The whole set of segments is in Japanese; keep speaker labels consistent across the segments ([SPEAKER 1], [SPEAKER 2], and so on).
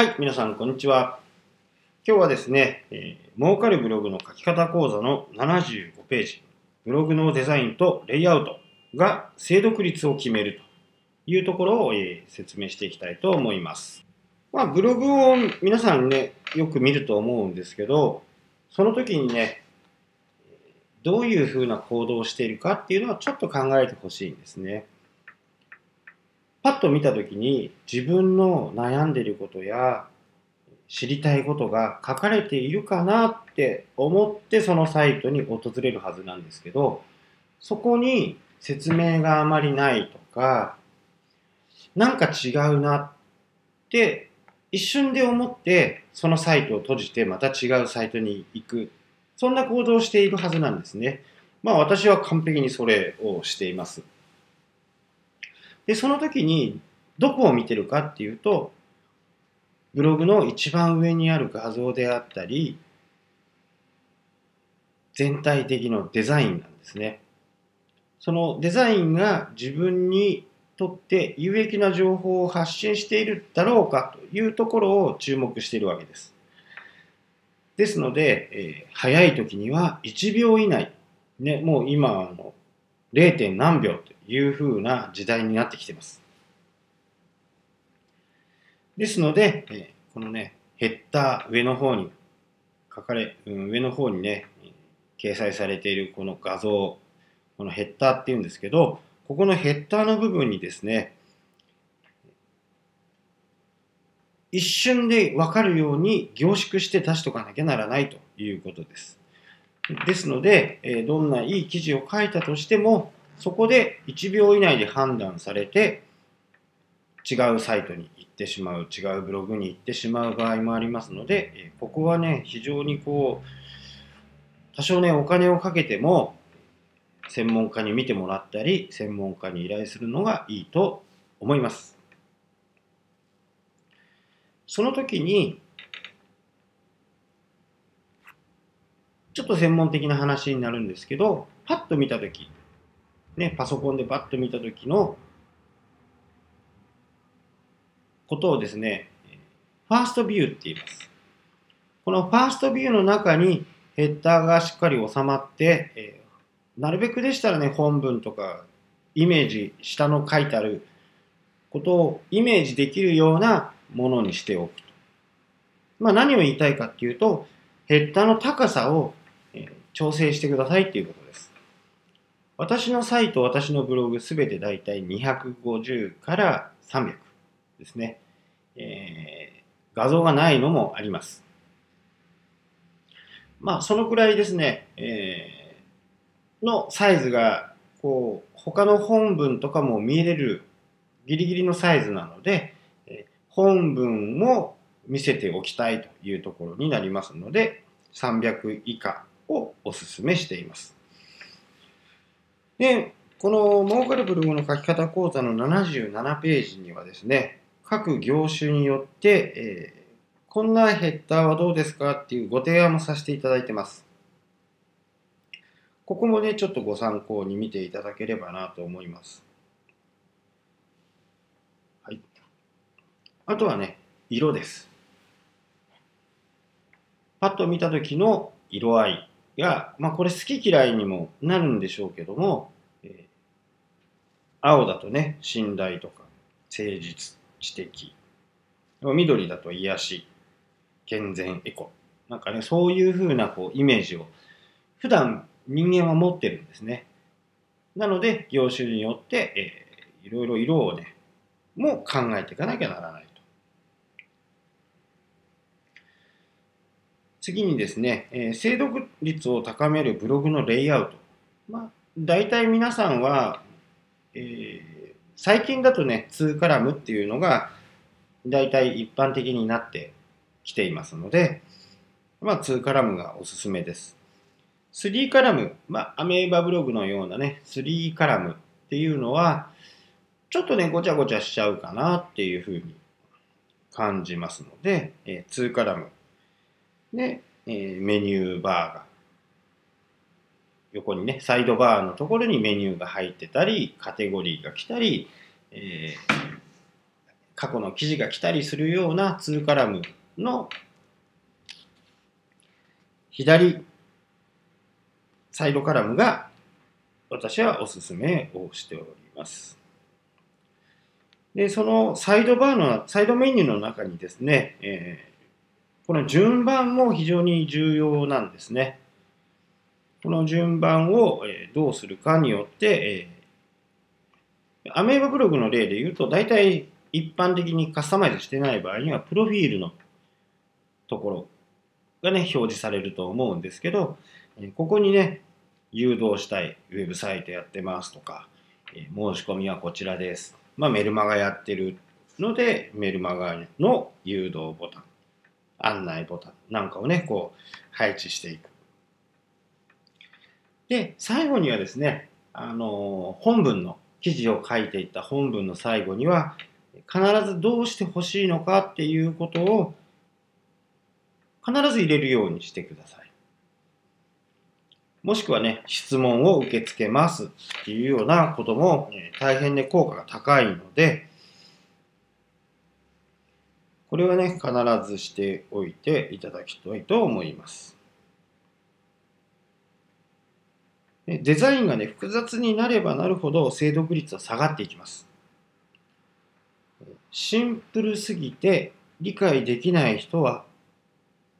[SPEAKER 1] はい、皆さん、こんにちは。今日はですね、えー、儲かるブログの書き方講座の75ページ、ブログのデザインとレイアウトが精読率を決めるというところを、えー、説明していきたいと思います。まあ、ブログを皆さんね、よく見ると思うんですけど、その時にね、どういうふうな行動をしているかっていうのはちょっと考えてほしいんですね。パッと見た時に自分の悩んでることや知りたいことが書かれているかなって思ってそのサイトに訪れるはずなんですけどそこに説明があまりないとかなんか違うなって一瞬で思ってそのサイトを閉じてまた違うサイトに行く。そんな行動をしているはずなんですね。まあ私は完璧にそれをしています。で、その時にどこを見てるかっていうと、ブログの一番上にある画像であったり、全体的のデザインなんですね。そのデザインが自分にとって有益な情報を発信しているだろうかというところを注目しているわけです。ですので、えー、早い時には1秒以内、ね、もう今あの 0. 何秒というふうな時代になってきてます。ですので、えこのね、ヘッダー上の方に書かれ、うん、上の方にね、掲載されているこの画像、このヘッダーっていうんですけど、ここのヘッダーの部分にですね、一瞬でわかるように凝縮して出しとかなきゃならないということです。ですので、えどんないい記事を書いたとしても、そこで1秒以内で判断されて、違うサイトに行ってしまう、違うブログに行ってしまう場合もありますので、えここはね、非常にこう、多少ね、お金をかけても、専門家に見てもらったり、専門家に依頼するのがいいと思います。その時に、ちょっと専門的な話になるんですけど、パッと見たとき、ね、パソコンでパッと見たときのことをですね、ファーストビューって言います。このファーストビューの中にヘッダーがしっかり収まって、えー、なるべくでしたらね、本文とかイメージ、下の書いてあることをイメージできるようなものにしておくと。まあ何を言いたいかっていうと、ヘッダーの高さを調整してくださいっていうことです。私のサイト、私のブログすべてだいたい250から300ですね。えー、画像がないのもあります。まあ、そのくらいですね、えー、のサイズが、こう、他の本文とかも見れるギリギリのサイズなので、え本文も見せておきたいというところになりますので、300以下をお勧めしています。で、この儲かるブログの書き方講座の77ページにはですね、各業種によって、えー、こんなヘッダーはどうですかっていうご提案もさせていただいてます。ここもね、ちょっとご参考に見ていただければなと思います。はい。あとはね、色です。パッと見た時の色合いが、まあ、これ好き嫌いにもなるんでしょうけども、えー、青だとね、信頼とか、誠実、知的。緑だと癒し、健全、エコ。なんかね、そういうふうなこうイメージを普段人間は持ってるんですね。なので、業種によって、えー、いろいろ色をね、も考えていかなきゃならない。次にですね、えー、精読率を高めるブログのレイアウト。まあ、大体皆さんは、えー、最近だとね、2カラムっていうのが大体一般的になってきていますので、まあ、2カラムがおすすめです。3カラム、まあ、アメーバブログのようなね、3カラムっていうのは、ちょっとね、ごちゃごちゃしちゃうかなっていうふうに感じますので、えー、2カラムで、えー、メニューバーが横にね、サイドバーのところにメニューが入ってたり、カテゴリーが来たり、えー、過去の記事が来たりするような2カラムの左サイドカラムが私はおすすめをしております。で、そのサイドバーの、サイドメニューの中にですね、え、この順番も非常に重要なんですね。この順番をどうするかによって、アメーバブログの例で言うと、大体一般的にカスタマイズしてない場合には、プロフィールのところがね、表示されると思うんですけど、ここにね、誘導したいウェブサイトやってますとか、申し込みはこちらです。まあ、メルマガやってるので、メルマガの誘導ボタン、案内ボタンなんかをね、こう配置していく。で、最後にはですね、あの本文の記事を書いていった本文の最後には、必ずどうしてほしいのかっていうことを必ず入れるようにしてください。もしくはね、質問を受け付けますっていうようなことも、え大変ね、効果が高いので、これはね、必ずしておいていただきたいと思います。デザインがね、複雑になればなるほど精読率は下がっていきます。シンプルすぎて理解できない人は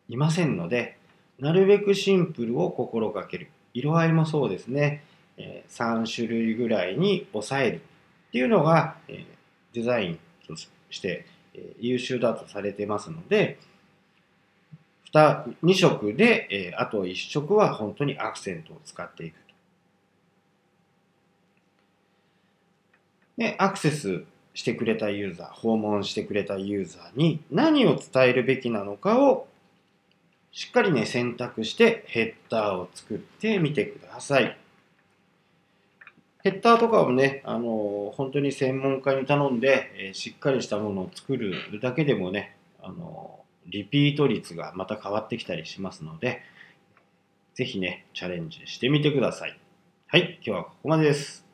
[SPEAKER 1] いませんので、なるべくシンプルを心がける。色合いもそうですね。3種類ぐらいに抑えるっていうのが、デザインとして、え優秀だとされてますので、2, 2色で、えあと1色は本当にアクセントを使っていくと。で、アクセスしてくれたユーザー、訪問してくれたユーザーに何を伝えるべきなのかをしっかりね、選択してヘッダーを作ってみてください。ヘッダーとかをね、あの本当に専門家に頼んで、えー、しっかりしたものを作るだけでもね、あのリピート率がまた変わってきたりしますので、ぜひね、チャレンジしてみてください。はい、今日はここまでです。